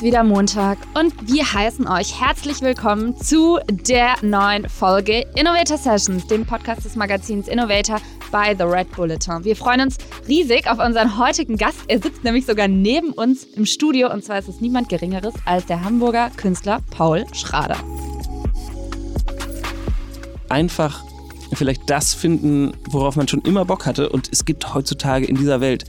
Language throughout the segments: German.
Ist wieder Montag und wir heißen euch herzlich willkommen zu der neuen Folge Innovator Sessions, dem Podcast des Magazins Innovator bei The Red Bulletin. Wir freuen uns riesig auf unseren heutigen Gast. Er sitzt nämlich sogar neben uns im Studio und zwar ist es niemand Geringeres als der Hamburger Künstler Paul Schrader. Einfach vielleicht das finden, worauf man schon immer Bock hatte und es gibt heutzutage in dieser Welt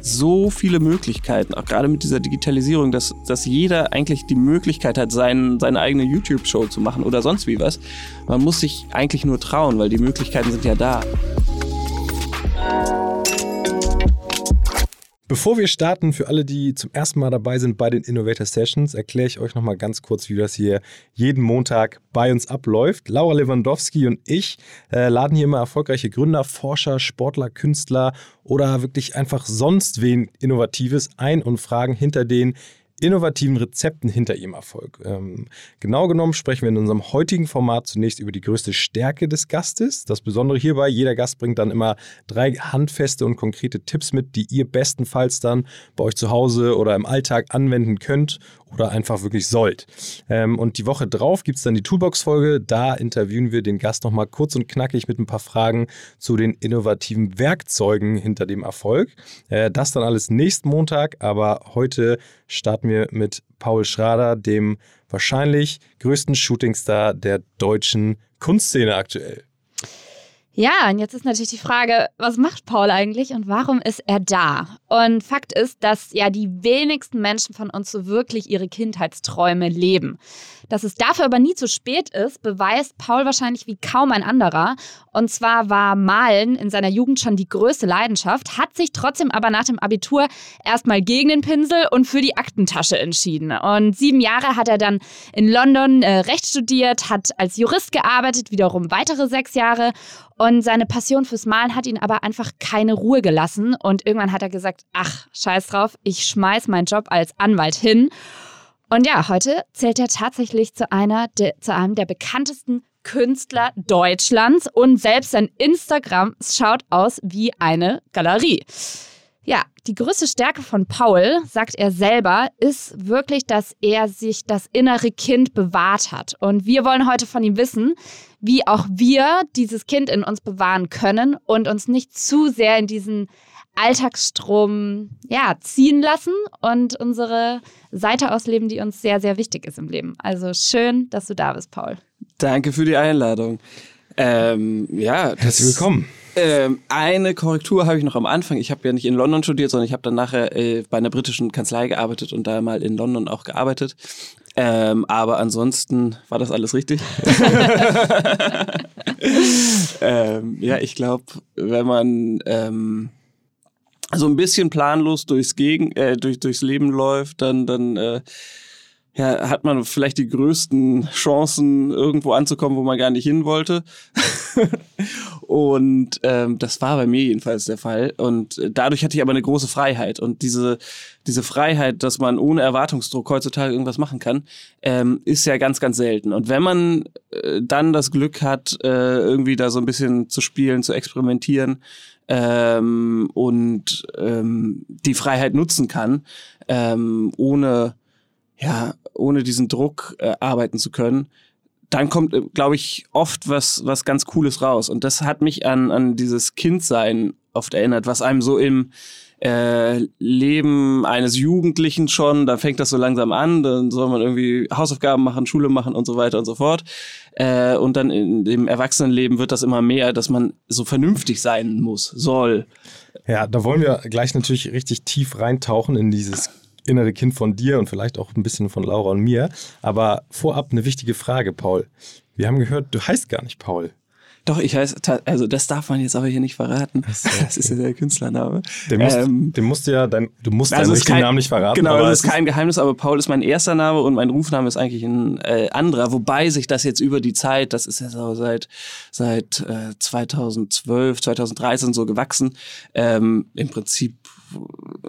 so viele Möglichkeiten, auch gerade mit dieser Digitalisierung, dass, dass jeder eigentlich die Möglichkeit hat, sein, seine eigene YouTube-Show zu machen oder sonst wie was. Man muss sich eigentlich nur trauen, weil die Möglichkeiten sind ja da. Bevor wir starten, für alle, die zum ersten Mal dabei sind bei den Innovator Sessions, erkläre ich euch nochmal ganz kurz, wie das hier jeden Montag bei uns abläuft. Laura Lewandowski und ich äh, laden hier immer erfolgreiche Gründer, Forscher, Sportler, Künstler oder wirklich einfach sonst wen Innovatives ein und fragen hinter den innovativen Rezepten hinter ihrem Erfolg. Ähm, genau genommen sprechen wir in unserem heutigen Format zunächst über die größte Stärke des Gastes. Das Besondere hierbei, jeder Gast bringt dann immer drei handfeste und konkrete Tipps mit, die ihr bestenfalls dann bei euch zu Hause oder im Alltag anwenden könnt oder einfach wirklich sollt. Ähm, und die Woche drauf gibt es dann die Toolbox-Folge. Da interviewen wir den Gast nochmal kurz und knackig mit ein paar Fragen zu den innovativen Werkzeugen hinter dem Erfolg. Äh, das dann alles nächsten Montag, aber heute starten wir mit Paul Schrader, dem wahrscheinlich größten Shootingstar der deutschen Kunstszene aktuell. Ja, und jetzt ist natürlich die Frage, was macht Paul eigentlich und warum ist er da? Und Fakt ist, dass ja die wenigsten Menschen von uns so wirklich ihre Kindheitsträume leben. Dass es dafür aber nie zu spät ist, beweist Paul wahrscheinlich wie kaum ein anderer. Und zwar war Malen in seiner Jugend schon die größte Leidenschaft, hat sich trotzdem aber nach dem Abitur erstmal gegen den Pinsel und für die Aktentasche entschieden. Und sieben Jahre hat er dann in London äh, Recht studiert, hat als Jurist gearbeitet, wiederum weitere sechs Jahre und seine Passion fürs Malen hat ihn aber einfach keine Ruhe gelassen. Und irgendwann hat er gesagt, ach, scheiß drauf, ich schmeiß meinen Job als Anwalt hin. Und ja, heute zählt er tatsächlich zu einer, de, zu einem der bekanntesten Künstler Deutschlands und selbst sein Instagram schaut aus wie eine Galerie. Ja, die größte Stärke von Paul, sagt er selber, ist wirklich, dass er sich das innere Kind bewahrt hat. Und wir wollen heute von ihm wissen, wie auch wir dieses Kind in uns bewahren können und uns nicht zu sehr in diesen Alltagsstrom ja, ziehen lassen und unsere Seite ausleben, die uns sehr, sehr wichtig ist im Leben. Also schön, dass du da bist, Paul. Danke für die Einladung. Ähm, ja, herzlich willkommen. Ähm, eine Korrektur habe ich noch am Anfang. Ich habe ja nicht in London studiert, sondern ich habe dann nachher äh, bei einer britischen Kanzlei gearbeitet und da mal in London auch gearbeitet. Ähm, aber ansonsten war das alles richtig. ähm, ja, ich glaube, wenn man ähm, so ein bisschen planlos durchs, Gegen äh, durch, durchs Leben läuft, dann, dann äh, ja, hat man vielleicht die größten Chancen, irgendwo anzukommen, wo man gar nicht hin wollte. und ähm, das war bei mir jedenfalls der Fall. Und dadurch hatte ich aber eine große Freiheit. Und diese, diese Freiheit, dass man ohne Erwartungsdruck heutzutage irgendwas machen kann, ähm, ist ja ganz, ganz selten. Und wenn man äh, dann das Glück hat, äh, irgendwie da so ein bisschen zu spielen, zu experimentieren, ähm, und ähm, die Freiheit nutzen kann, ähm, ohne ja, ohne diesen Druck äh, arbeiten zu können, dann kommt, äh, glaube ich, oft was, was ganz Cooles raus. Und das hat mich an, an dieses Kindsein oft erinnert, was einem so im äh, Leben eines Jugendlichen schon, da fängt das so langsam an, dann soll man irgendwie Hausaufgaben machen, Schule machen und so weiter und so fort. Äh, und dann in dem Erwachsenenleben wird das immer mehr, dass man so vernünftig sein muss, soll. Ja, da wollen wir gleich natürlich richtig tief reintauchen in dieses innere Kind von dir und vielleicht auch ein bisschen von Laura und mir. Aber vorab eine wichtige Frage, Paul. Wir haben gehört, du heißt gar nicht Paul. Doch, ich heiße, also das darf man jetzt aber hier nicht verraten. Das, das ist ja der Künstlername. Den musst, ähm, den musst du ja, dein, du musst also deinen richtigen kein, Namen nicht verraten. Genau, das ist kein Geheimnis, aber Paul ist mein erster Name und mein Rufname ist eigentlich ein äh, anderer, wobei sich das jetzt über die Zeit, das ist ja so seit, seit äh, 2012, 2013 so gewachsen, ähm, im Prinzip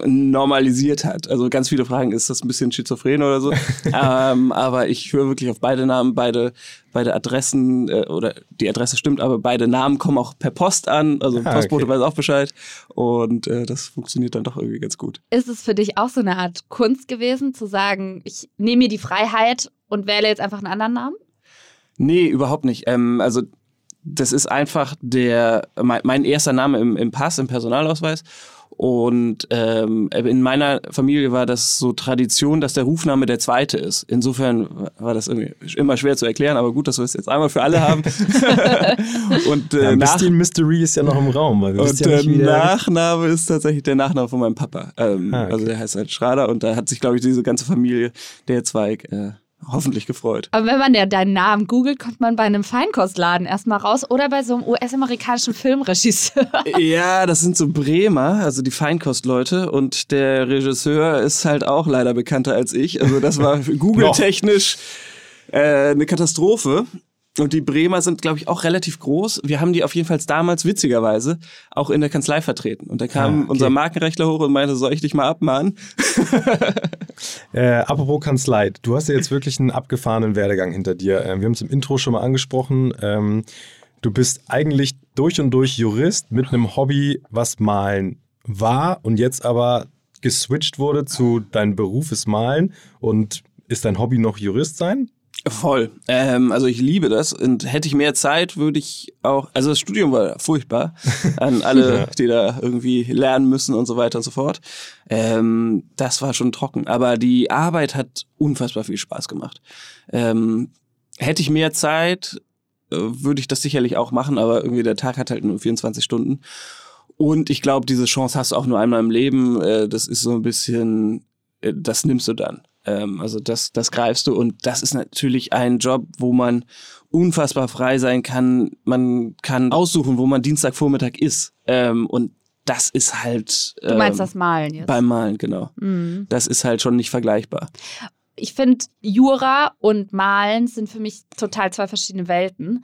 normalisiert hat. Also ganz viele fragen, ist das ein bisschen schizophren oder so? ähm, aber ich höre wirklich auf beide Namen, beide, beide Adressen äh, oder die Adresse stimmt, aber beide Namen kommen auch per Post an. Also ah, Postbote okay. weiß auch Bescheid und äh, das funktioniert dann doch irgendwie ganz gut. Ist es für dich auch so eine Art Kunst gewesen, zu sagen, ich nehme mir die Freiheit und wähle jetzt einfach einen anderen Namen? Nee, überhaupt nicht. Ähm, also das ist einfach der mein, mein erster Name im, im Pass, im Personalausweis. Und ähm, in meiner Familie war das so Tradition, dass der Rufname der zweite ist. Insofern war das irgendwie immer schwer zu erklären, aber gut, dass wir es jetzt einmal für alle haben. und äh, ja, bisschen Mystery ist ja noch im Raum. Weil wir und ja der Nachname ist tatsächlich der Nachname von meinem Papa. Ähm, ah, okay. Also der heißt halt Schrader und da hat sich, glaube ich, diese ganze Familie, der Zweig, äh, hoffentlich gefreut. Aber wenn man ja deinen Namen googelt, kommt man bei einem Feinkostladen erstmal raus oder bei so einem US-amerikanischen Filmregisseur. Ja, das sind so Bremer, also die Feinkostleute und der Regisseur ist halt auch leider bekannter als ich. Also das war Google-technisch äh, eine Katastrophe. Und die Bremer sind, glaube ich, auch relativ groß. Wir haben die auf jeden Fall damals witzigerweise auch in der Kanzlei vertreten. Und da kam ah, okay. unser Markenrechtler hoch und meinte, soll ich dich mal abmahnen? äh, apropos Kanzlei, du hast ja jetzt wirklich einen abgefahrenen Werdegang hinter dir. Äh, wir haben es im Intro schon mal angesprochen. Ähm, du bist eigentlich durch und durch Jurist mit einem Hobby, was Malen war und jetzt aber geswitcht wurde zu deinem Beruf ist Malen und ist dein Hobby noch Jurist sein? Voll. Ähm, also ich liebe das und hätte ich mehr Zeit, würde ich auch. Also das Studium war furchtbar an alle, ja. die da irgendwie lernen müssen und so weiter und so fort. Ähm, das war schon trocken. Aber die Arbeit hat unfassbar viel Spaß gemacht. Ähm, hätte ich mehr Zeit, äh, würde ich das sicherlich auch machen. Aber irgendwie der Tag hat halt nur 24 Stunden. Und ich glaube, diese Chance hast du auch nur einmal im Leben. Äh, das ist so ein bisschen, äh, das nimmst du dann. Ähm, also das, das greifst du und das ist natürlich ein Job, wo man unfassbar frei sein kann. Man kann aussuchen, wo man Dienstagvormittag ist. Ähm, und das ist halt. Ähm, du meinst ähm, das Malen jetzt? Beim Malen, genau. Mhm. Das ist halt schon nicht vergleichbar. Ich finde, Jura und Malen sind für mich total zwei verschiedene Welten.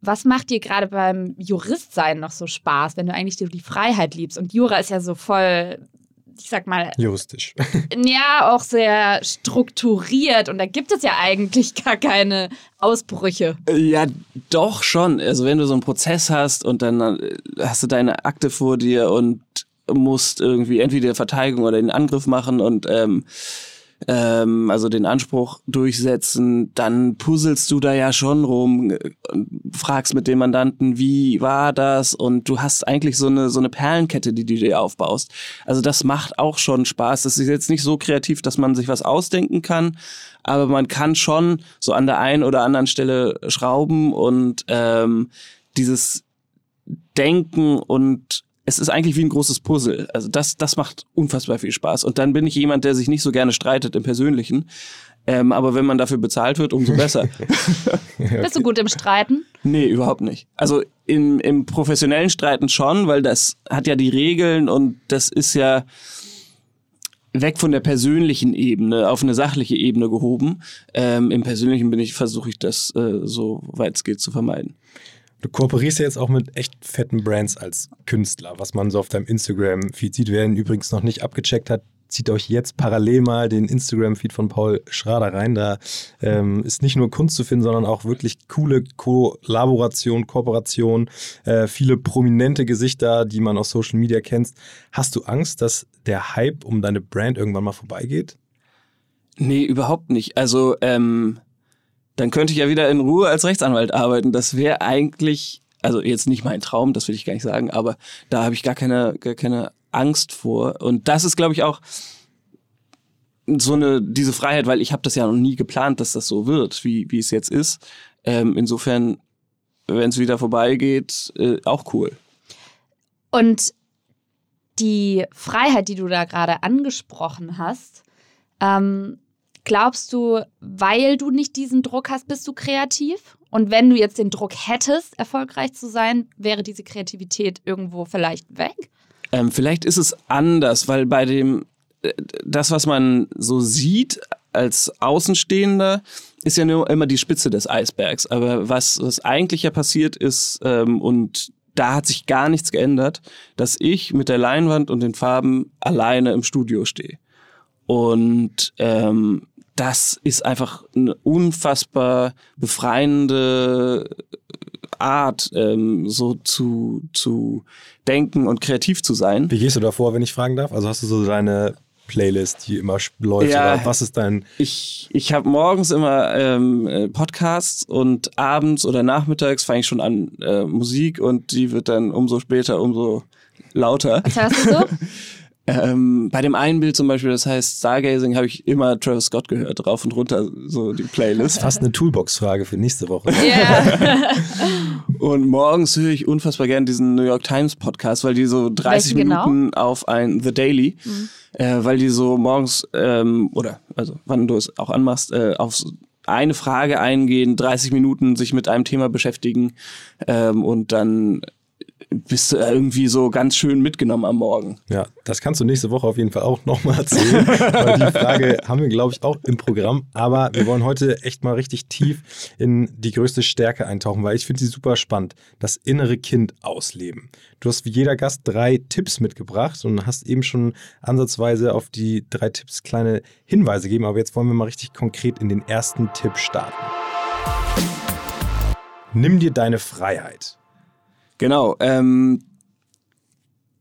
Was macht dir gerade beim Juristsein noch so Spaß, wenn du eigentlich die Freiheit liebst? Und Jura ist ja so voll ich sag mal. Juristisch. Ja, auch sehr strukturiert und da gibt es ja eigentlich gar keine Ausbrüche. Ja, doch schon. Also, wenn du so einen Prozess hast und dann äh, hast du deine Akte vor dir und musst irgendwie entweder Verteidigung oder den Angriff machen und ähm, ähm, also den Anspruch durchsetzen, dann puzzelst du da ja schon rum, äh, fragst mit dem Mandanten, wie war das und du hast eigentlich so eine so eine Perlenkette, die du dir aufbaust. Also das macht auch schon Spaß. Das ist jetzt nicht so kreativ, dass man sich was ausdenken kann, aber man kann schon so an der einen oder anderen Stelle schrauben und ähm, dieses Denken und es ist eigentlich wie ein großes Puzzle. Also das, das macht unfassbar viel Spaß. Und dann bin ich jemand, der sich nicht so gerne streitet im Persönlichen. Ähm, aber wenn man dafür bezahlt wird, umso besser. okay. Bist du gut im Streiten? Nee, überhaupt nicht. Also im, im professionellen Streiten schon, weil das hat ja die Regeln und das ist ja weg von der persönlichen Ebene auf eine sachliche Ebene gehoben. Ähm, Im persönlichen bin ich, versuche ich das äh, so weit es geht zu vermeiden. Du kooperierst ja jetzt auch mit echt fetten Brands als Künstler, was man so auf deinem Instagram-Feed sieht. Wer ihn übrigens noch nicht abgecheckt hat, zieht euch jetzt parallel mal den Instagram-Feed von Paul Schrader rein. Da ähm, ist nicht nur Kunst zu finden, sondern auch wirklich coole Kollaboration, Kooperation, äh, viele prominente Gesichter, die man aus Social Media kennt. Hast du Angst, dass der Hype um deine Brand irgendwann mal vorbeigeht? Nee, überhaupt nicht. Also, ähm, dann könnte ich ja wieder in Ruhe als Rechtsanwalt arbeiten. Das wäre eigentlich, also jetzt nicht mein Traum, das will ich gar nicht sagen, aber da habe ich gar keine, gar keine Angst vor. Und das ist, glaube ich, auch so eine diese Freiheit, weil ich habe das ja noch nie geplant, dass das so wird, wie, wie es jetzt ist. Ähm, insofern, wenn es wieder vorbeigeht, äh, auch cool. Und die Freiheit, die du da gerade angesprochen hast, ähm, Glaubst du, weil du nicht diesen Druck hast, bist du kreativ? Und wenn du jetzt den Druck hättest, erfolgreich zu sein, wäre diese Kreativität irgendwo vielleicht weg? Ähm, vielleicht ist es anders, weil bei dem, äh, das, was man so sieht als Außenstehender, ist ja nur immer die Spitze des Eisbergs. Aber was, was eigentlich ja passiert ist, ähm, und da hat sich gar nichts geändert, dass ich mit der Leinwand und den Farben alleine im Studio stehe. Und ähm, das ist einfach eine unfassbar befreiende Art, ähm, so zu, zu denken und kreativ zu sein. Wie gehst du davor, wenn ich fragen darf? Also hast du so deine Playlist, die immer läuft? Ja, oder was ist dein. Ich, ich habe morgens immer ähm, äh, Podcasts und abends oder nachmittags fange ich schon an äh, Musik und die wird dann umso später, umso lauter. Was hörst du so? Ähm, bei dem einen Bild zum Beispiel, das heißt Stargazing, habe ich immer Travis Scott gehört, rauf und runter, so die Playlist. Fast eine Toolbox-Frage für nächste Woche. Yeah. und morgens höre ich unfassbar gern diesen New York Times Podcast, weil die so 30 Welchen genau? Minuten genau? auf ein The Daily, mhm. äh, weil die so morgens, ähm, oder also wann du es auch anmachst, äh, auf eine Frage eingehen, 30 Minuten sich mit einem Thema beschäftigen ähm, und dann bist du irgendwie so ganz schön mitgenommen am Morgen. Ja, das kannst du nächste Woche auf jeden Fall auch nochmal erzählen, weil die Frage haben wir, glaube ich, auch im Programm. Aber wir wollen heute echt mal richtig tief in die größte Stärke eintauchen, weil ich finde sie super spannend. Das innere Kind ausleben. Du hast wie jeder Gast drei Tipps mitgebracht und hast eben schon ansatzweise auf die drei Tipps kleine Hinweise gegeben. Aber jetzt wollen wir mal richtig konkret in den ersten Tipp starten. Nimm dir deine Freiheit. Genau. Ähm,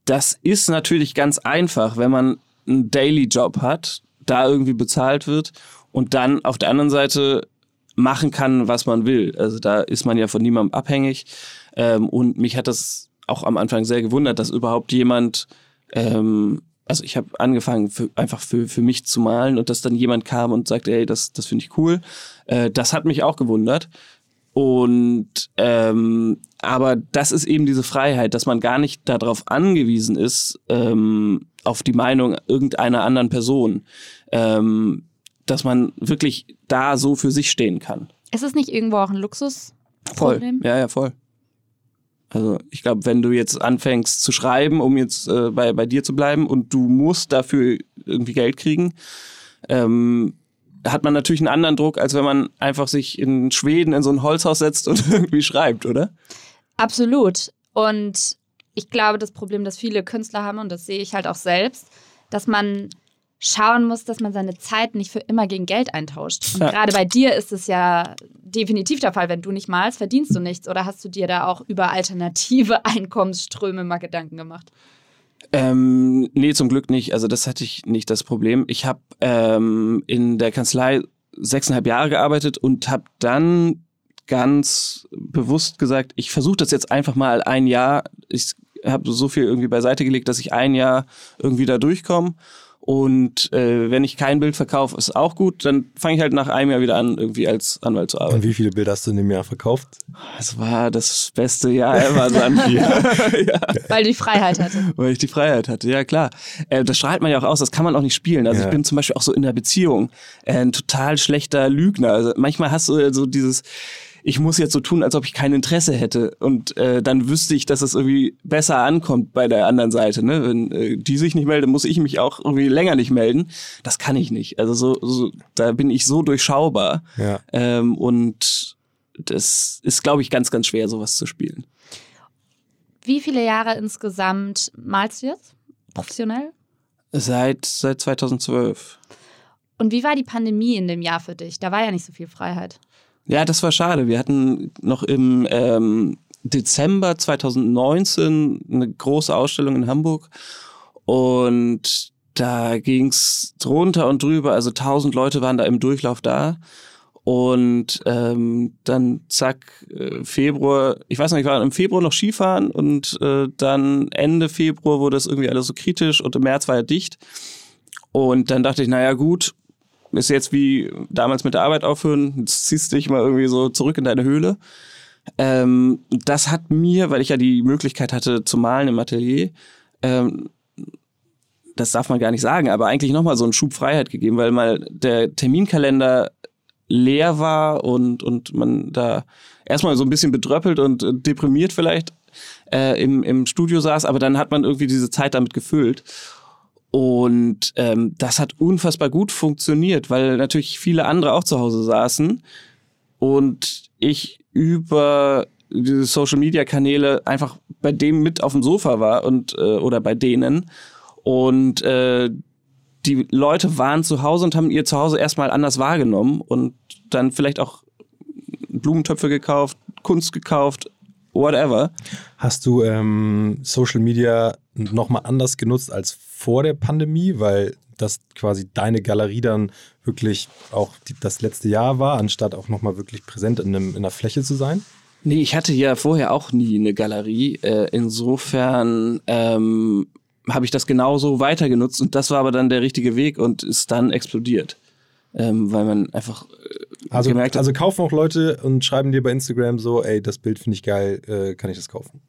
das ist natürlich ganz einfach, wenn man einen Daily-Job hat, da irgendwie bezahlt wird und dann auf der anderen Seite machen kann, was man will. Also da ist man ja von niemandem abhängig. Ähm, und mich hat das auch am Anfang sehr gewundert, dass überhaupt jemand, ähm, also ich habe angefangen für, einfach für, für mich zu malen und dass dann jemand kam und sagte, ey, das, das finde ich cool. Äh, das hat mich auch gewundert. Und ähm, aber das ist eben diese Freiheit, dass man gar nicht darauf angewiesen ist, ähm, auf die Meinung irgendeiner anderen Person, ähm, dass man wirklich da so für sich stehen kann. Ist es nicht irgendwo auch ein Luxus? Voll. Ja, ja, voll. Also ich glaube, wenn du jetzt anfängst zu schreiben, um jetzt äh, bei, bei dir zu bleiben und du musst dafür irgendwie Geld kriegen, ähm, hat man natürlich einen anderen Druck, als wenn man einfach sich in Schweden in so ein Holzhaus setzt und irgendwie schreibt, oder? Absolut. Und ich glaube, das Problem, das viele Künstler haben, und das sehe ich halt auch selbst, dass man schauen muss, dass man seine Zeit nicht für immer gegen Geld eintauscht. Und ja. gerade bei dir ist es ja definitiv der Fall. Wenn du nicht malst, verdienst du nichts. Oder hast du dir da auch über alternative Einkommensströme mal Gedanken gemacht? Ähm, nee, zum Glück nicht. Also das hatte ich nicht das Problem. Ich habe ähm, in der Kanzlei sechseinhalb Jahre gearbeitet und habe dann ganz bewusst gesagt, ich versuche das jetzt einfach mal ein Jahr. Ich habe so viel irgendwie beiseite gelegt, dass ich ein Jahr irgendwie da durchkomme und äh, wenn ich kein Bild verkaufe, ist auch gut. Dann fange ich halt nach einem Jahr wieder an, irgendwie als Anwalt zu arbeiten. Und wie viele Bilder hast du in dem Jahr verkauft? Es war das beste Jahr ever dann. ja. ja. Weil du die Freiheit hatte. Weil ich die Freiheit hatte, ja klar. Äh, das strahlt man ja auch aus, das kann man auch nicht spielen. Also ja. ich bin zum Beispiel auch so in der Beziehung äh, ein total schlechter Lügner. Also manchmal hast du so dieses ich muss jetzt so tun, als ob ich kein Interesse hätte. Und äh, dann wüsste ich, dass es irgendwie besser ankommt bei der anderen Seite. Ne? Wenn äh, die sich nicht melden, muss ich mich auch irgendwie länger nicht melden. Das kann ich nicht. Also so, so da bin ich so durchschaubar. Ja. Ähm, und das ist, glaube ich, ganz, ganz schwer, sowas zu spielen. Wie viele Jahre insgesamt malst du jetzt professionell? Seit, seit 2012. Und wie war die Pandemie in dem Jahr für dich? Da war ja nicht so viel Freiheit. Ja, das war schade. Wir hatten noch im ähm, Dezember 2019 eine große Ausstellung in Hamburg und da ging's drunter und drüber. Also tausend Leute waren da im Durchlauf da. Und ähm, dann zack, äh, Februar, ich weiß noch, ich war im Februar noch Skifahren und äh, dann Ende Februar wurde es irgendwie alles so kritisch und im März war er dicht. Und dann dachte ich, naja gut, ist jetzt wie damals mit der Arbeit aufhören, jetzt ziehst dich mal irgendwie so zurück in deine Höhle. Ähm, das hat mir, weil ich ja die Möglichkeit hatte zu malen im Atelier, ähm, das darf man gar nicht sagen, aber eigentlich nochmal so einen Schub Freiheit gegeben, weil mal der Terminkalender leer war und, und man da erstmal so ein bisschen bedröppelt und deprimiert vielleicht äh, im, im Studio saß, aber dann hat man irgendwie diese Zeit damit gefüllt. Und ähm, das hat unfassbar gut funktioniert, weil natürlich viele andere auch zu Hause saßen und ich über diese Social Media Kanäle einfach bei dem mit auf dem Sofa war und äh, oder bei denen und äh, die Leute waren zu Hause und haben ihr Zuhause erstmal anders wahrgenommen und dann vielleicht auch Blumentöpfe gekauft, Kunst gekauft, whatever. Hast du ähm, Social Media nochmal anders genutzt als vor der Pandemie, weil das quasi deine Galerie dann wirklich auch die, das letzte Jahr war, anstatt auch nochmal wirklich präsent in, einem, in einer Fläche zu sein? Nee, ich hatte ja vorher auch nie eine Galerie. Äh, insofern ähm, habe ich das genauso weiter genutzt und das war aber dann der richtige Weg und ist dann explodiert. Ähm, weil man einfach äh, also, gemerkt hat. Also kaufen auch Leute und schreiben dir bei Instagram so, ey, das Bild finde ich geil, äh, kann ich das kaufen?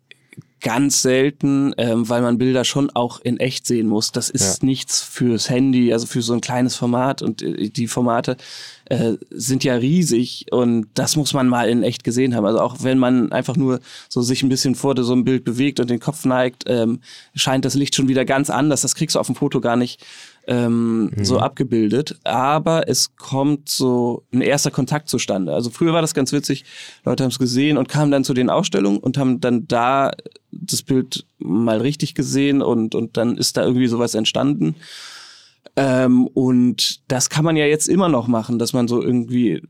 Ganz selten, ähm, weil man Bilder schon auch in echt sehen muss. Das ist ja. nichts fürs Handy, also für so ein kleines Format und äh, die Formate äh, sind ja riesig und das muss man mal in echt gesehen haben. Also auch wenn man einfach nur so sich ein bisschen vor so einem Bild bewegt und den Kopf neigt, ähm, scheint das Licht schon wieder ganz anders. Das kriegst du auf dem Foto gar nicht ähm, mhm. so abgebildet. Aber es kommt so ein erster Kontakt zustande. Also früher war das ganz witzig. Leute haben es gesehen und kamen dann zu den Ausstellungen und haben dann da das Bild mal richtig gesehen und, und dann ist da irgendwie sowas entstanden. Ähm, und das kann man ja jetzt immer noch machen, dass man so irgendwie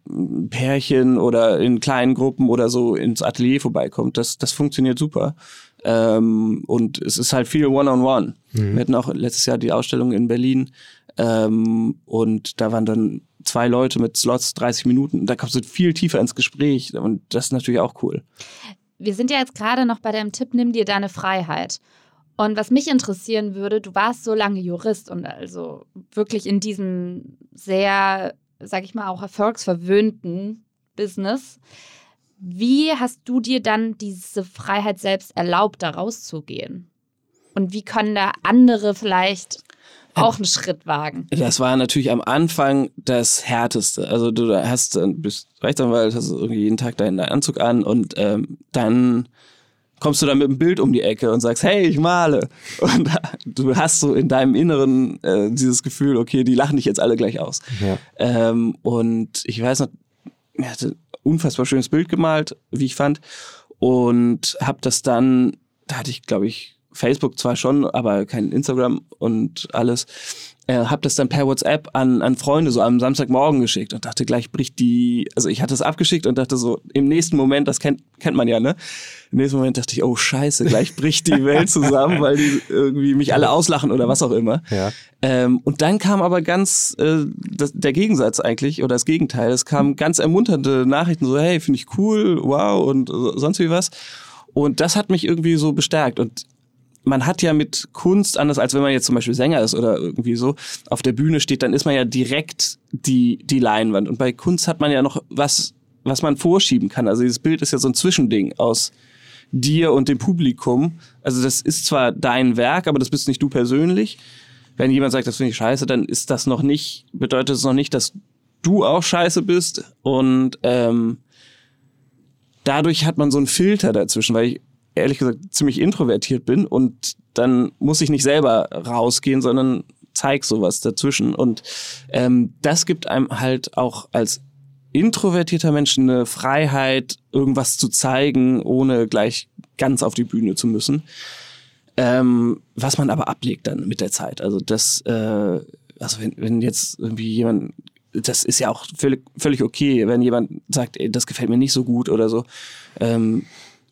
Pärchen oder in kleinen Gruppen oder so ins Atelier vorbeikommt. Das, das funktioniert super. Ähm, und es ist halt viel One-on-One. -on -one. Mhm. Wir hatten auch letztes Jahr die Ausstellung in Berlin ähm, und da waren dann zwei Leute mit Slots, 30 Minuten. Da kommst du viel tiefer ins Gespräch und das ist natürlich auch cool. Wir sind ja jetzt gerade noch bei deinem Tipp, nimm dir deine Freiheit. Und was mich interessieren würde, du warst so lange Jurist und also wirklich in diesem sehr, sag ich mal, auch erfolgsverwöhnten Business. Wie hast du dir dann diese Freiheit selbst erlaubt, da rauszugehen? Und wie können da andere vielleicht auch einen Schritt wagen? Das war natürlich am Anfang das Härteste. Also du hast, bist Rechtsanwalt, hast irgendwie jeden Tag deinen Anzug an und ähm, dann kommst du dann mit einem Bild um die Ecke und sagst, hey, ich male. Und du hast so in deinem Inneren äh, dieses Gefühl, okay, die lachen dich jetzt alle gleich aus. Ja. Ähm, und ich weiß noch, er hatte unfassbar schönes Bild gemalt, wie ich fand. Und habe das dann, da hatte ich, glaube ich, Facebook zwar schon, aber kein Instagram und alles äh, habe das dann per WhatsApp an, an Freunde so am Samstagmorgen geschickt und dachte, gleich bricht die, also ich hatte es abgeschickt und dachte so, im nächsten Moment, das kennt, kennt man ja, ne? Im nächsten Moment dachte ich, oh scheiße, gleich bricht die Welt zusammen, weil die irgendwie mich alle auslachen oder was auch immer. Ja. Ähm, und dann kam aber ganz äh, das, der Gegensatz eigentlich, oder das Gegenteil, es kamen ganz ermunternde Nachrichten, so, hey, finde ich cool, wow und sonst wie was. Und das hat mich irgendwie so bestärkt. Und man hat ja mit Kunst, anders als wenn man jetzt zum Beispiel Sänger ist oder irgendwie so, auf der Bühne steht, dann ist man ja direkt die, die Leinwand. Und bei Kunst hat man ja noch was, was man vorschieben kann. Also dieses Bild ist ja so ein Zwischending aus dir und dem Publikum. Also das ist zwar dein Werk, aber das bist nicht du persönlich. Wenn jemand sagt, das finde ich scheiße, dann ist das noch nicht, bedeutet es noch nicht, dass du auch scheiße bist. Und ähm, dadurch hat man so einen Filter dazwischen, weil ich ehrlich gesagt ziemlich introvertiert bin und dann muss ich nicht selber rausgehen, sondern zeig sowas dazwischen. Und ähm, das gibt einem halt auch als introvertierter Mensch eine Freiheit, irgendwas zu zeigen, ohne gleich ganz auf die Bühne zu müssen. Ähm, was man aber ablegt dann mit der Zeit. Also das, äh, also wenn, wenn jetzt irgendwie jemand, das ist ja auch völlig, völlig okay, wenn jemand sagt, ey, das gefällt mir nicht so gut oder so. Ähm,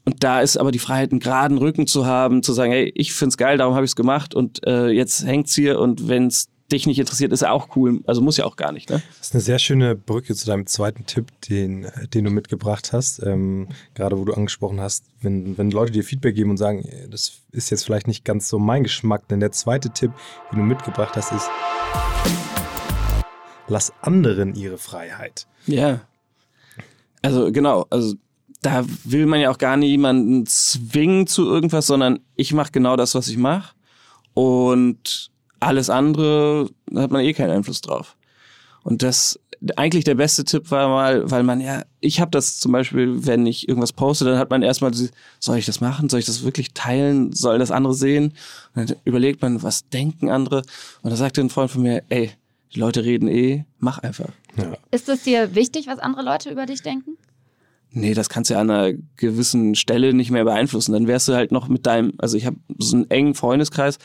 und da ist aber die Freiheit, einen geraden Rücken zu haben, zu sagen, hey, ich find's geil, darum habe ich's gemacht und äh, jetzt hängt's hier und wenn's dich nicht interessiert, ist auch cool. Also muss ja auch gar nicht. Ne? Das ist eine sehr schöne Brücke zu deinem zweiten Tipp, den, den du mitgebracht hast. Ähm, gerade wo du angesprochen hast, wenn, wenn Leute dir Feedback geben und sagen, das ist jetzt vielleicht nicht ganz so mein Geschmack, denn der zweite Tipp, den du mitgebracht hast, ist, lass anderen ihre Freiheit. Ja. Also genau, also da will man ja auch gar niemanden zwingen zu irgendwas, sondern ich mache genau das, was ich mache. Und alles andere, da hat man eh keinen Einfluss drauf. Und das eigentlich der beste Tipp war mal, weil man ja, ich habe das zum Beispiel, wenn ich irgendwas poste, dann hat man erstmal, soll ich das machen? Soll ich das wirklich teilen? Soll das andere sehen? Und dann überlegt man, was denken andere? Und da sagte ein Freund von mir, ey, die Leute reden eh, mach einfach. Ja. Ist es dir wichtig, was andere Leute über dich denken? Nee, das kannst du ja an einer gewissen Stelle nicht mehr beeinflussen. Dann wärst du halt noch mit deinem, also ich habe so einen engen Freundeskreis,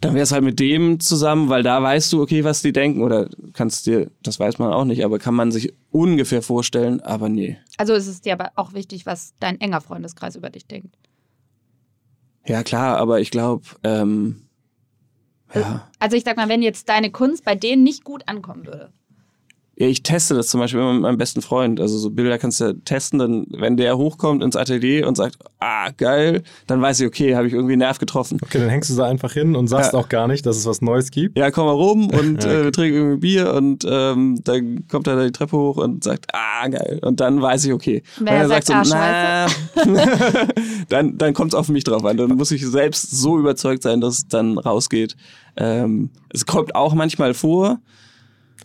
dann wärst halt mit dem zusammen, weil da weißt du, okay, was die denken oder kannst dir, das weiß man auch nicht, aber kann man sich ungefähr vorstellen, aber nee. Also ist es dir aber auch wichtig, was dein enger Freundeskreis über dich denkt. Ja, klar, aber ich glaube, ähm, ja. Also ich sag mal, wenn jetzt deine Kunst bei denen nicht gut ankommen würde, ich teste das zum Beispiel immer mit meinem besten Freund. Also so Bilder kannst du ja testen, dann, wenn der hochkommt ins Atelier und sagt, ah, geil, dann weiß ich, okay, habe ich irgendwie einen Nerv getroffen. Okay, dann hängst du da einfach hin und sagst Ja. auch gar nicht, dass es was Neues gibt. Ja, komm mal rum und Ja, äh, okay. wir trinken irgendwie Bier und ähm, dann kommt er da die Treppe hoch und sagt, ah, geil. Und dann weiß ich, okay. Wenn er sagt, ah, na, dann, dann kommt es auf mich drauf an. Dann muss ich selbst so überzeugt sein, dass es dann rausgeht. Ähm, es kommt auch manchmal vor,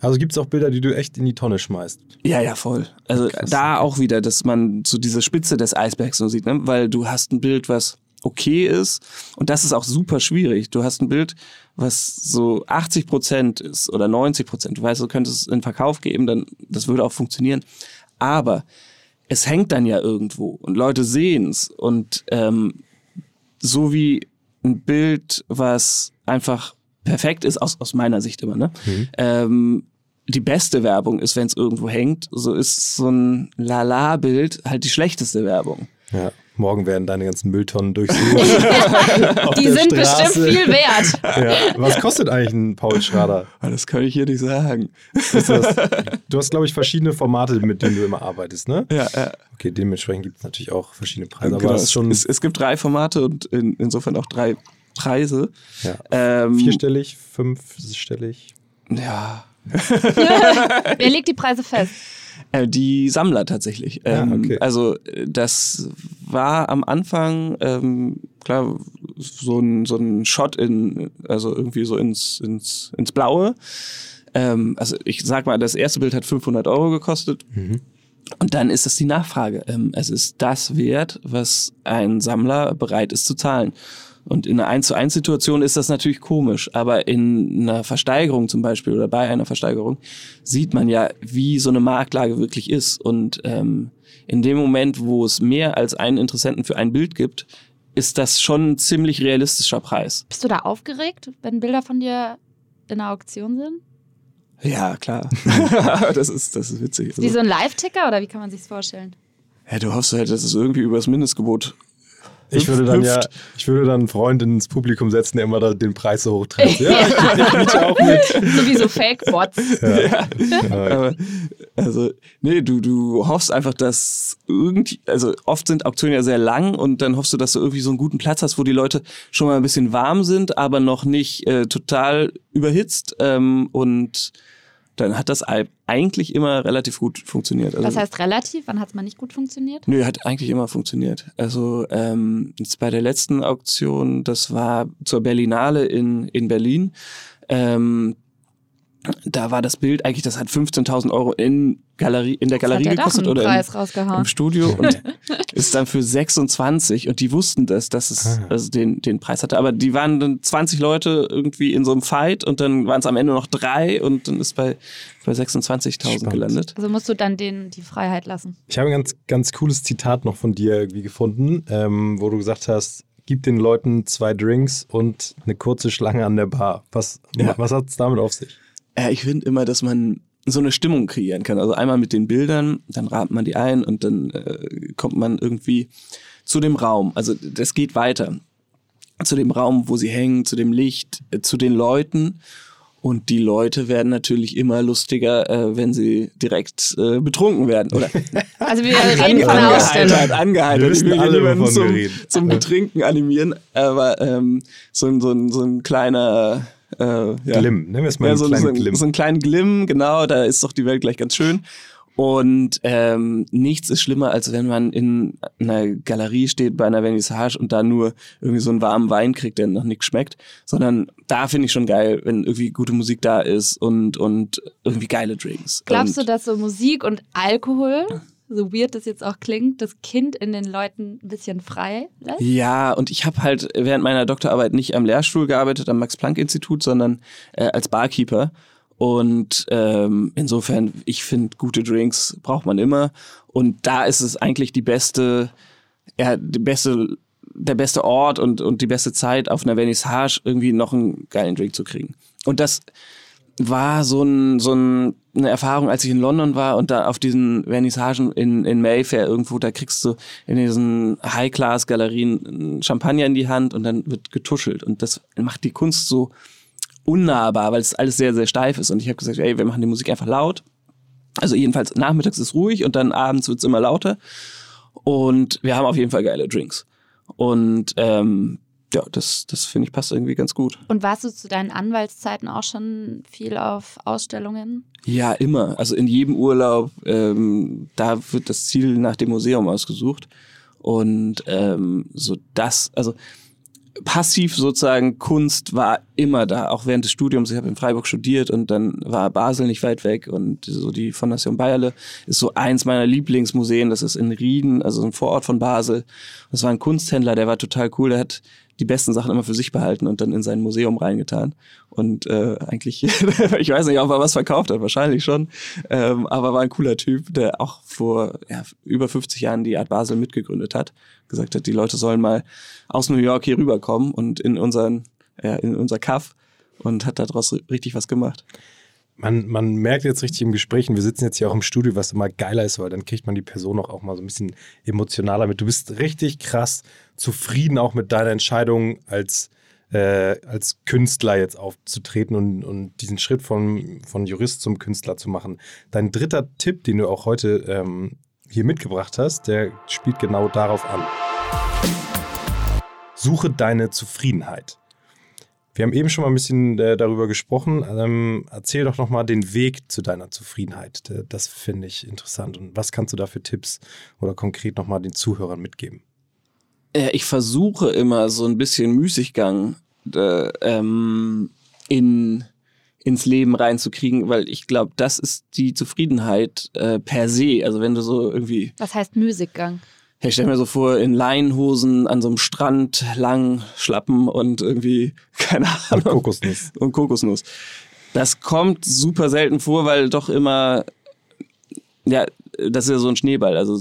Also gibt es auch Bilder, die du echt in die Tonne schmeißt. Ja, ja, voll. Also Krass. da auch wieder, dass man so diese Spitze des Eisbergs so sieht, ne? weil du hast ein Bild, was okay ist und das ist auch super schwierig. Du hast ein Bild, was so 80 Prozent ist oder 90 Prozent. Du weißt, du könntest es in Verkauf geben, dann das würde auch funktionieren. Aber es hängt dann ja irgendwo und Leute sehen es und ähm, so wie ein Bild, was einfach perfekt ist, aus, aus meiner Sicht immer, ne? Ähm, die beste Werbung ist, wenn es irgendwo hängt, so ist so ein Lala-Bild halt die schlechteste Werbung. Ja. Morgen werden deine ganzen Mülltonnen durchsucht. Die sind Straße. bestimmt viel wert. Ja. Was kostet eigentlich ein Paul Schrader? Ah, Das kann ich hier nicht sagen. Das, du hast, glaube ich, verschiedene Formate, mit denen du immer arbeitest, ne? Ja, ja. Okay, dementsprechend gibt es natürlich auch verschiedene Preise. Genau, Aber das ist schon es, es gibt drei Formate und in, insofern auch drei Preise. ja, Ähm, vierstellig, fünfstellig. Ja. Wer legt die Preise fest? Äh, die Sammler tatsächlich. Ja, Ähm, okay. Also äh, das war am Anfang ähm, klar so ein, so ein Shot in, also irgendwie so ins, ins, ins Blaue. Ähm, also ich sag mal, das erste Bild hat 500 Euro gekostet. Und dann ist es die Nachfrage. Ähm, es ist das wert, was ein Sammler bereit ist zu zahlen. Und in einer 1 zu 1 Situation ist das natürlich komisch, aber in einer Versteigerung zum Beispiel oder bei einer Versteigerung sieht man ja, wie so eine Marktlage wirklich ist. Und ähm, in dem Moment, wo es mehr als einen Interessenten für ein Bild gibt, ist das schon ein ziemlich realistischer Preis. Bist du da aufgeregt, wenn Bilder von dir in der Auktion sind? Ja, klar. das ist, das ist witzig. Ist wie so ein Live-Ticker oder wie kann man sich vorstellen? ja, du hoffst halt, dass es irgendwie übers Mindestgebot Ich würde dann ja, ich würde dann einen Freund ins Publikum setzen, der immer da den Preis so hochtreibt. Ja, ich, auch mit. So wie so Fake-Bots. Ja. Aber, also, nee, du, du hoffst einfach, dass irgendwie, also oft sind Auktionen ja sehr lang und dann hoffst du, dass du irgendwie so einen guten Platz hast, wo die Leute schon mal ein bisschen warm sind, aber noch nicht äh, total überhitzt. Ähm, und dann hat das ei- eigentlich immer relativ gut funktioniert. Also, Was heißt relativ? Wann hat es mal nicht gut funktioniert? Nö, hat eigentlich immer funktioniert. Also ähm, jetzt bei der letzten Auktion, das war zur Berlinale in, in Berlin. Ähm, da war das Bild eigentlich, das hat 15.000 Euro in, Galerie, in der Galerie hat der doch gekostet oder Preis im, im Studio und ist dann für 26 und die wussten das, dass es Ah. also den, den Preis hatte. Aber die waren dann 20 Leute irgendwie in so einem Fight und dann waren es am Ende noch drei und dann ist bei, bei 26.000 Spannend. gelandet. Also musst du dann denen die Freiheit lassen. Ich habe ein ganz, ganz cooles Zitat noch von dir irgendwie gefunden, ähm, wo du gesagt hast, gib den Leuten zwei Drinks und eine kurze Schlange an der Bar. Was, Ja. was hat es damit auf sich? Ja, ich finde immer, dass man so eine Stimmung kreieren kann. Also einmal mit den Bildern, dann rahmt man die ein und dann äh, kommt man irgendwie zu dem Raum. Also das geht weiter. Zu dem Raum, wo sie hängen, zu dem Licht, äh, zu den Leuten. Und die Leute werden natürlich immer lustiger, äh, wenn sie direkt äh, betrunken werden. Oder Also wir reden von der Ausstellung. angeheitert, Ich will alle, niemanden zum, reden. zum Betrinken animieren. Aber ähm, so, ein, so, ein, so ein kleiner äh, ja. Glimm, nennen wir es mal Ja, einen so, kleinen so, ein- Glimm. so einen kleinen Glimm, genau, da ist doch die Welt gleich ganz schön. Und ähm, nichts ist schlimmer, als wenn man in einer Galerie steht bei einer Vernissage und da nur irgendwie so einen warmen Wein kriegt, der noch nichts schmeckt. Sondern da finde ich schon geil, wenn irgendwie gute Musik da ist und, und irgendwie geile Drinks. Glaubst du, und, dass so Musik und Alkohol, so weird das jetzt auch klingt, das Kind in den Leuten ein bisschen frei lässt? Ja, und ich habe halt während meiner Doktorarbeit nicht am Lehrstuhl gearbeitet, am Max-Planck-Institut, sondern äh, als Barkeeper. Und ähm, insofern, ich finde, gute Drinks braucht man immer. Und da ist es eigentlich die beste, ja, die beste, der beste Ort und, und die beste Zeit auf einer Vernissage irgendwie noch einen geilen Drink zu kriegen. Und das war so, ein, so ein, eine Erfahrung, als ich in London war und da auf diesen Vernissagen in, in Mayfair irgendwo, da kriegst du in diesen High-Class-Galerien Champagner in die Hand und dann wird getuschelt. Und das macht die Kunst so unnahbar, weil es alles sehr, sehr steif ist. Und ich habe gesagt, ey, wir machen die Musik einfach laut. Also jedenfalls nachmittags ist ruhig und dann abends wird's immer lauter. Und wir haben auf jeden Fall geile Drinks. Und ähm, ja, das, das finde ich passt irgendwie ganz gut. Und warst du zu deinen Anwaltszeiten auch schon viel auf Ausstellungen? Ja, immer. Also in jedem Urlaub, ähm, da wird das Ziel nach dem Museum ausgesucht. Und ähm, so das, also passiv sozusagen Kunst war immer da, auch während des Studiums. Ich habe in Freiburg studiert und dann war Basel nicht weit weg und so die Fondation Bayerle ist so eins meiner Lieblingsmuseen. Das ist in Rieden, also ein Vorort von Basel. Das war ein Kunsthändler, der war total cool. Der hat die besten Sachen immer für sich behalten und dann in sein Museum reingetan. Und äh, eigentlich, ich weiß nicht, ob er was verkauft hat, wahrscheinlich schon. Ähm, aber war ein cooler Typ, der auch vor ja, über 50 Jahren die Art Basel mitgegründet hat. Gesagt hat, die Leute sollen mal aus New York hier rüberkommen und in unseren, ja, in unser Kaff und hat daraus richtig was gemacht. Man, man merkt jetzt richtig im Gespräch, und wir sitzen jetzt hier auch im Studio, was immer geiler ist, weil dann kriegt man die Person auch, auch mal so ein bisschen emotionaler mit. Du bist richtig krass zufrieden auch mit deiner Entscheidung als, äh, als Künstler jetzt aufzutreten und, und diesen Schritt von, von Jurist zum Künstler zu machen. Dein dritter Tipp, den du auch heute ähm, hier mitgebracht hast, der spielt genau darauf an. Suche deine Zufriedenheit. Wir haben eben schon mal ein bisschen äh, darüber gesprochen. Ähm, erzähl doch nochmal den Weg zu deiner Zufriedenheit. Das finde ich interessant. Und was kannst du da für Tipps oder konkret nochmal den Zuhörern mitgeben? Äh, ich versuche immer so ein bisschen Müßiggang äh, ähm, in, ins Leben reinzukriegen, weil ich glaube, das ist die Zufriedenheit äh, per se. Also wenn du so irgendwie. Was heißt Müßiggang? Ich stelle mir so vor, in Leinhosen an so einem Strand lang schlappen und irgendwie, keine Ahnung. Und Kokosnuss. Und Kokosnuss. Das kommt super selten vor, weil doch immer, ja, das ist ja so ein Schneeball. Also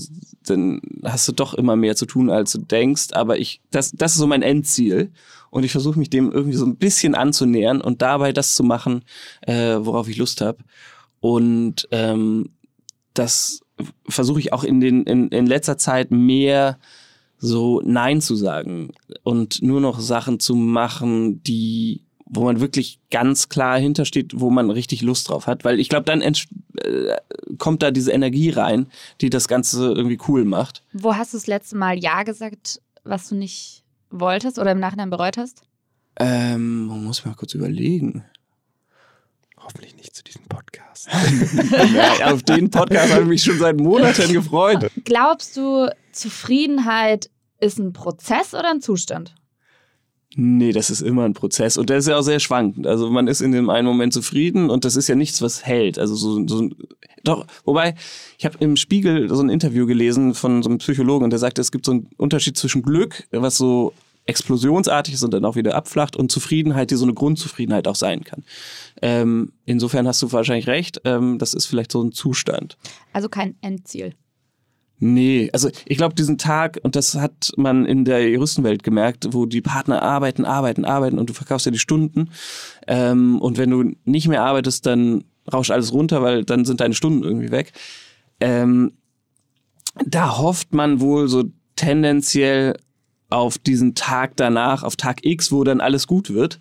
dann hast du doch immer mehr zu tun, als du denkst. Aber ich, das, das ist so mein Endziel. Und ich versuche mich dem irgendwie so ein bisschen anzunähern und dabei das zu machen, äh, worauf ich Lust habe. Und ähm, das versuche ich auch in, den, in, in letzter Zeit mehr so Nein zu sagen und nur noch Sachen zu machen, die wo man wirklich ganz klar hintersteht, wo man richtig Lust drauf hat, weil ich glaube, dann äh, kommt da diese Energie rein, die das Ganze irgendwie cool macht. Wo hast du das letzte Mal Ja gesagt, was du nicht wolltest oder im Nachhinein bereut hast? Ähm, man muss mal kurz überlegen. Hoffentlich nicht zu diesem Podcast. ja, auf den Podcast habe ich mich schon seit Monaten gefreut. Glaubst du, Zufriedenheit ist ein Prozess oder ein Zustand? Nee, das ist immer ein Prozess und der ist ja auch sehr schwankend. Also man ist in dem einen Moment zufrieden und das ist ja nichts, was hält. Also so, so doch, wobei ich habe im Spiegel so ein Interview gelesen von so einem Psychologen und der sagte, es gibt so einen Unterschied zwischen Glück, was so explosionsartig ist und dann auch wieder abflacht und Zufriedenheit, die so eine Grundzufriedenheit auch sein kann. Ähm, insofern hast du wahrscheinlich recht, ähm, das ist vielleicht so ein Zustand. Also kein Endziel. Nee, also ich glaube, diesen Tag, und das hat man in der Juristenwelt gemerkt, wo die Partner arbeiten, arbeiten, arbeiten und du verkaufst ja die Stunden. Ähm, und wenn du nicht mehr arbeitest, dann rauscht alles runter, weil dann sind deine Stunden irgendwie weg. Ähm, da hofft man wohl so tendenziell auf diesen Tag danach, auf Tag X, wo dann alles gut wird.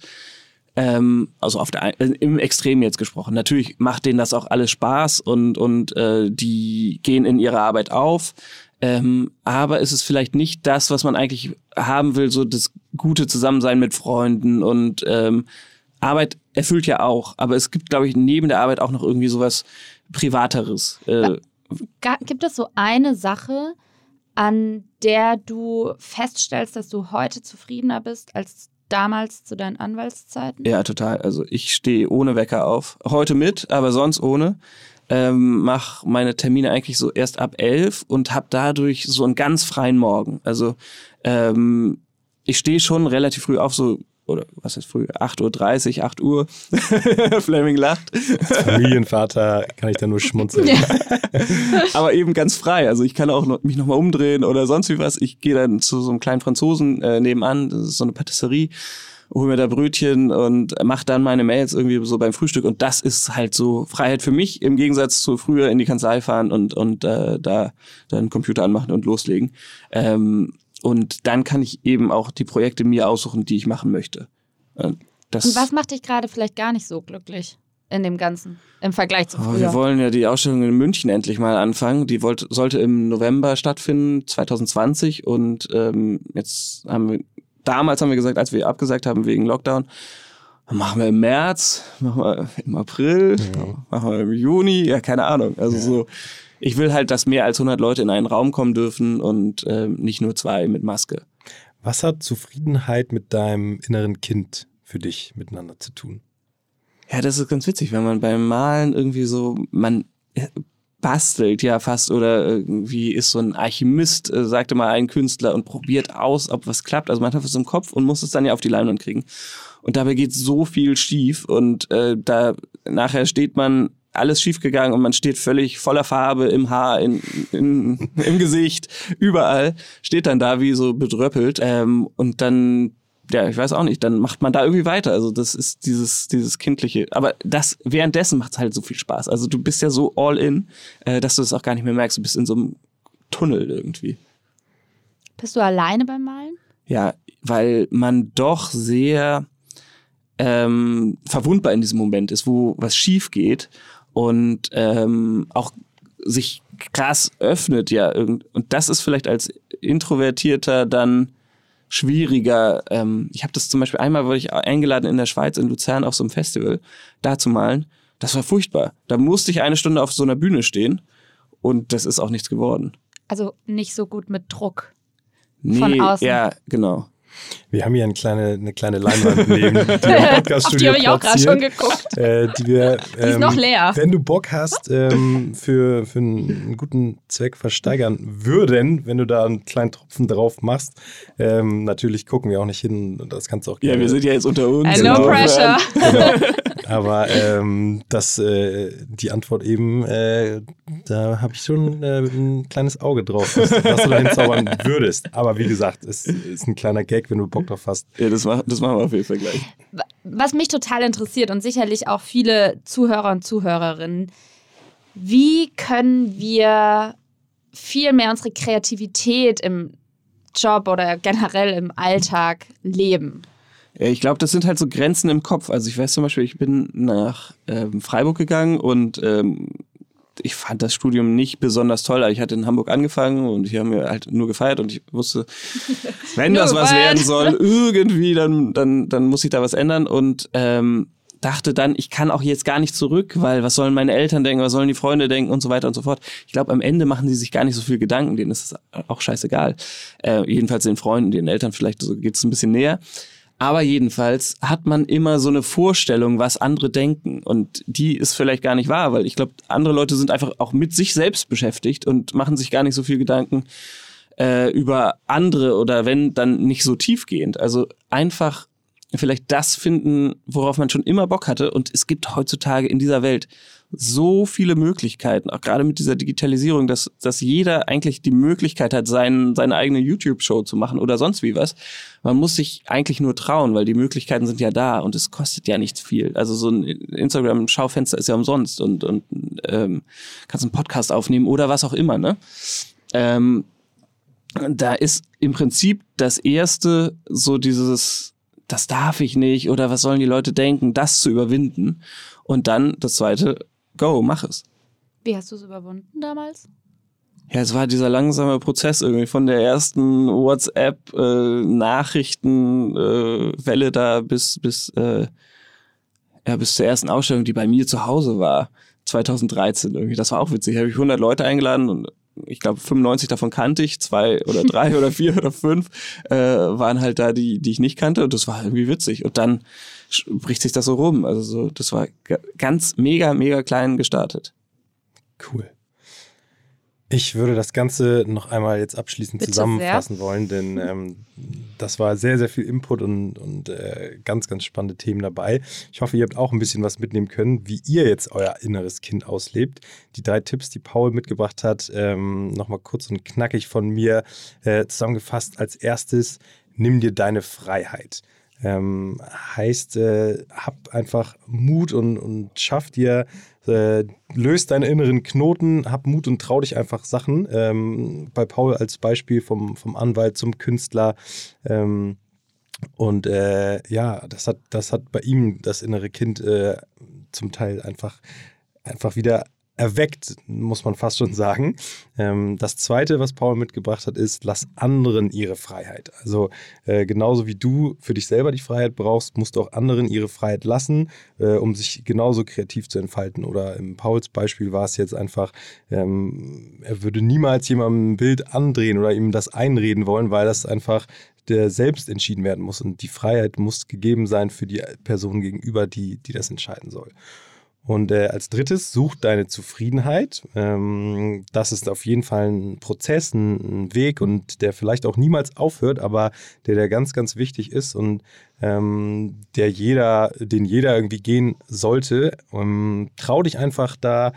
Ähm, also auf der äh, im Extrem jetzt gesprochen. Natürlich macht denen das auch alles Spaß und und äh, die gehen in ihre Arbeit auf. Ähm, aber es ist vielleicht nicht das, was man eigentlich haben will, so das gute Zusammensein mit Freunden und ähm, Arbeit erfüllt ja auch. Aber es gibt, glaube ich, neben der Arbeit auch noch irgendwie sowas Privateres. Äh, gibt es so eine Sache, an der du feststellst, dass du heute zufriedener bist als damals zu deinen Anwaltszeiten? Ja, total. Also ich stehe ohne Wecker auf. Heute mit, aber sonst ohne. Ähm, mach meine Termine eigentlich so erst ab elf und habe dadurch so einen ganz freien Morgen. Also ähm, ich stehe schon relativ früh auf, so oder was heißt früh, 8.30 Uhr, 8 Uhr, Fleming lacht. Als Familienvater kann ich da nur schmunzeln. Ja. Aber eben ganz frei. Also ich kann auch noch, mich nochmal umdrehen oder sonst wie was. Ich gehe dann zu so einem kleinen Franzosen äh, nebenan, das ist so eine Patisserie, hole mir da Brötchen und mache dann meine Mails irgendwie so beim Frühstück. Und das ist halt so Freiheit für mich im Gegensatz zu früher in die Kanzlei fahren und, und äh, da dann Computer anmachen und loslegen. Ähm, und dann kann ich eben auch die Projekte mir aussuchen, die ich machen möchte. Das und was macht dich gerade vielleicht gar nicht so glücklich in dem Ganzen im Vergleich zu früher? Oh, wir wollen ja die Ausstellung in München endlich mal anfangen. Die wollte, sollte im November stattfinden, 2020. Und ähm, jetzt haben wir, damals haben wir gesagt, als wir abgesagt haben wegen Lockdown, machen wir im März, machen wir im April, ja. machen wir im Juni, ja, keine Ahnung. Also ja. so ich will halt, dass mehr als 100 Leute in einen Raum kommen dürfen und äh, nicht nur zwei mit Maske. Was hat Zufriedenheit mit deinem inneren Kind für dich miteinander zu tun? Ja, das ist ganz witzig, wenn man beim Malen irgendwie so, man äh, bastelt ja fast oder irgendwie ist so ein Alchemist, äh, sagte mal ein Künstler und probiert aus, ob was klappt. Also man hat was im Kopf und muss es dann ja auf die Leinwand kriegen. Und dabei geht so viel schief und äh, da nachher steht man alles schiefgegangen und man steht völlig voller Farbe im Haar, in, in, im Gesicht, überall, steht dann da wie so bedröppelt. Ähm, und dann, ja, ich weiß auch nicht, dann macht man da irgendwie weiter. Also das ist dieses, dieses kindliche. Aber das währenddessen macht es halt so viel Spaß. Also du bist ja so all in, äh, dass du das auch gar nicht mehr merkst. Du bist in so einem Tunnel irgendwie. Bist du alleine beim Malen? Ja, weil man doch sehr ähm, verwundbar in diesem Moment ist, wo was schief geht und ähm, auch sich krass öffnet, ja. Und das ist vielleicht als Introvertierter dann schwieriger. Ähm, ich habe das zum Beispiel einmal, wurde ich eingeladen in der Schweiz, in Luzern auf so einem Festival, da zu malen. Das war furchtbar. Da musste ich eine Stunde auf so einer Bühne stehen und das ist auch nichts geworden. Also nicht so gut mit Druck. Nee, von außen. ja, genau. Wir haben hier eine kleine, eine kleine Leinwand neben die Podcaststudio Die habe ich auch gerade schon geguckt. Äh, die, wir, ähm, die ist noch ähm, leer. Wenn du Bock hast, ähm, für, für einen guten Zweck versteigern würden, wenn du da einen kleinen Tropfen drauf machst, ähm, natürlich gucken wir auch nicht hin. Das kannst du auch gerne. Ja, wir sind ja jetzt unter uns. And no pressure. Genau. Aber ähm, das, äh, die Antwort eben, äh, da habe ich schon äh, ein kleines Auge drauf, was, was du da hinzaubern würdest. Aber wie gesagt, es ist ein kleiner Gag, wenn du Bock drauf hast. Ja, das, mach, das machen wir auf jeden Fall gleich. Was mich total interessiert und sicherlich auch viele Zuhörer und Zuhörerinnen, wie können wir viel mehr unsere Kreativität im Job oder generell im Alltag leben? Ja, ich glaube, das sind halt so Grenzen im Kopf. Also ich weiß zum Beispiel, ich bin nach ähm, Freiburg gegangen und ähm, ich fand das Studium nicht besonders toll. Ich hatte in Hamburg angefangen und ich habe mir halt nur gefeiert und ich wusste, wenn das was werden soll, irgendwie, dann, dann, dann muss ich da was ändern und ähm, dachte dann, ich kann auch jetzt gar nicht zurück, weil was sollen meine Eltern denken, was sollen die Freunde denken und so weiter und so fort. Ich glaube, am Ende machen die sich gar nicht so viel Gedanken, denen ist es auch scheißegal. Äh, jedenfalls den Freunden, den Eltern vielleicht so geht es ein bisschen näher. Aber jedenfalls hat man immer so eine Vorstellung, was andere denken. Und die ist vielleicht gar nicht wahr, weil ich glaube, andere Leute sind einfach auch mit sich selbst beschäftigt und machen sich gar nicht so viel Gedanken äh, über andere oder wenn, dann nicht so tiefgehend. Also einfach vielleicht das finden, worauf man schon immer Bock hatte. Und es gibt heutzutage in dieser Welt so viele Möglichkeiten, auch gerade mit dieser Digitalisierung, dass, dass jeder eigentlich die Möglichkeit hat, sein, seine eigene YouTube-Show zu machen oder sonst wie was. Man muss sich eigentlich nur trauen, weil die Möglichkeiten sind ja da und es kostet ja nichts viel. Also so ein Instagram-Schaufenster ist ja umsonst und, und ähm, kannst einen Podcast aufnehmen oder was auch immer, ne? Ähm, da ist im Prinzip das erste so dieses, das darf ich nicht oder was sollen die Leute denken, das zu überwinden. Und dann das zweite, go, mach es. Wie hast du es überwunden damals? Ja, es war dieser langsame Prozess irgendwie von der ersten WhatsApp-Nachrichtenwelle äh, äh, da bis, bis, äh, ja, bis zur ersten Ausstellung, die bei mir zu Hause war, 2013 irgendwie. Das war auch witzig. Da habe ich 100 Leute eingeladen und ich glaube 95 davon kannte ich, zwei oder drei oder vier oder fünf äh, waren halt da, die, die ich nicht kannte und das war irgendwie witzig. Und dann bricht sich das so rum. Also so, das war ganz mega, mega klein gestartet. Cool. Ich würde das Ganze noch einmal jetzt abschließend Bitte zusammenfassen wollen, denn ähm, das war sehr, sehr viel Input und, und äh, ganz, ganz spannende Themen dabei. Ich hoffe, ihr habt auch ein bisschen was mitnehmen können, wie ihr jetzt euer inneres Kind auslebt. Die drei Tipps, die Paul mitgebracht hat, ähm, nochmal kurz und knackig von mir äh, zusammengefasst. Als erstes, nimm dir deine Freiheit. Ähm, heißt, äh, hab einfach Mut und, und schaff dir, äh, löst deine inneren Knoten, hab Mut und trau dich einfach Sachen. Ähm, bei Paul als Beispiel vom, vom Anwalt zum Künstler. Ähm, und äh, ja, das hat, das hat bei ihm das innere Kind äh, zum Teil einfach, einfach wieder erweckt, muss man fast schon sagen. Ähm, das Zweite, was Paul mitgebracht hat, ist, lass anderen ihre Freiheit. Also äh, genauso wie du für dich selber die Freiheit brauchst, musst du auch anderen ihre Freiheit lassen, äh, um sich genauso kreativ zu entfalten. Oder im Pauls Beispiel war es jetzt einfach, ähm, er würde niemals jemandem ein Bild andrehen oder ihm das einreden wollen, weil das einfach der selbst entschieden werden muss. Und die Freiheit muss gegeben sein für die Person gegenüber, die, die das entscheiden soll. Und äh, als drittes, such deine Zufriedenheit. Ähm, das ist auf jeden Fall ein Prozess, ein, ein, Weg und der vielleicht auch niemals aufhört, aber der, der ganz, ganz wichtig ist und ähm, der jeder, den jeder irgendwie gehen sollte. Ähm, trau dich einfach da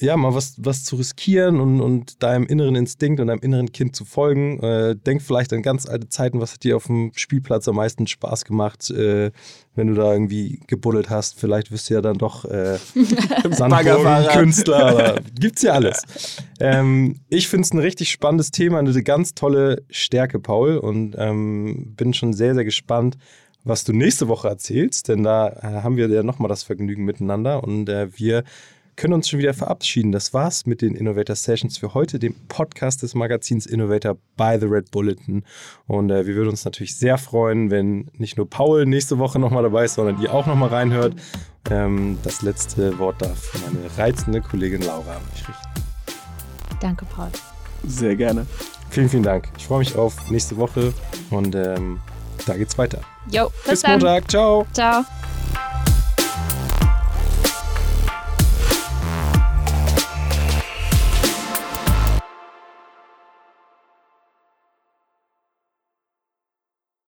ja, mal was, was zu riskieren und, und deinem inneren Instinkt und deinem inneren Kind zu folgen. Äh, denk vielleicht an ganz alte Zeiten, was hat dir auf dem Spielplatz am meisten Spaß gemacht, äh, wenn du da irgendwie gebuddelt hast. Vielleicht wirst du ja dann doch äh, Künstler. gibt's ja alles. Ähm, ich finde es ein richtig spannendes Thema, eine ganz tolle Stärke, Paul, und ähm, bin schon sehr, sehr gespannt, was du nächste Woche erzählst, denn da äh, haben wir ja nochmal das Vergnügen miteinander und äh, wir können uns schon wieder verabschieden. Das war's mit den Innovator Sessions für heute, dem Podcast des Magazins Innovator by the Red Bulletin. Und äh, wir würden uns natürlich sehr freuen, wenn nicht nur Paul nächste Woche nochmal dabei ist, sondern ihr auch nochmal reinhört. Ähm, das letzte Wort darf meine reizende Kollegin Laura an mich richten. Danke, Paul. Sehr gerne. Vielen, vielen Dank. Ich freue mich auf nächste Woche und ähm, da geht's weiter. Jo, bis, bis Montag. Ciao. Ciao.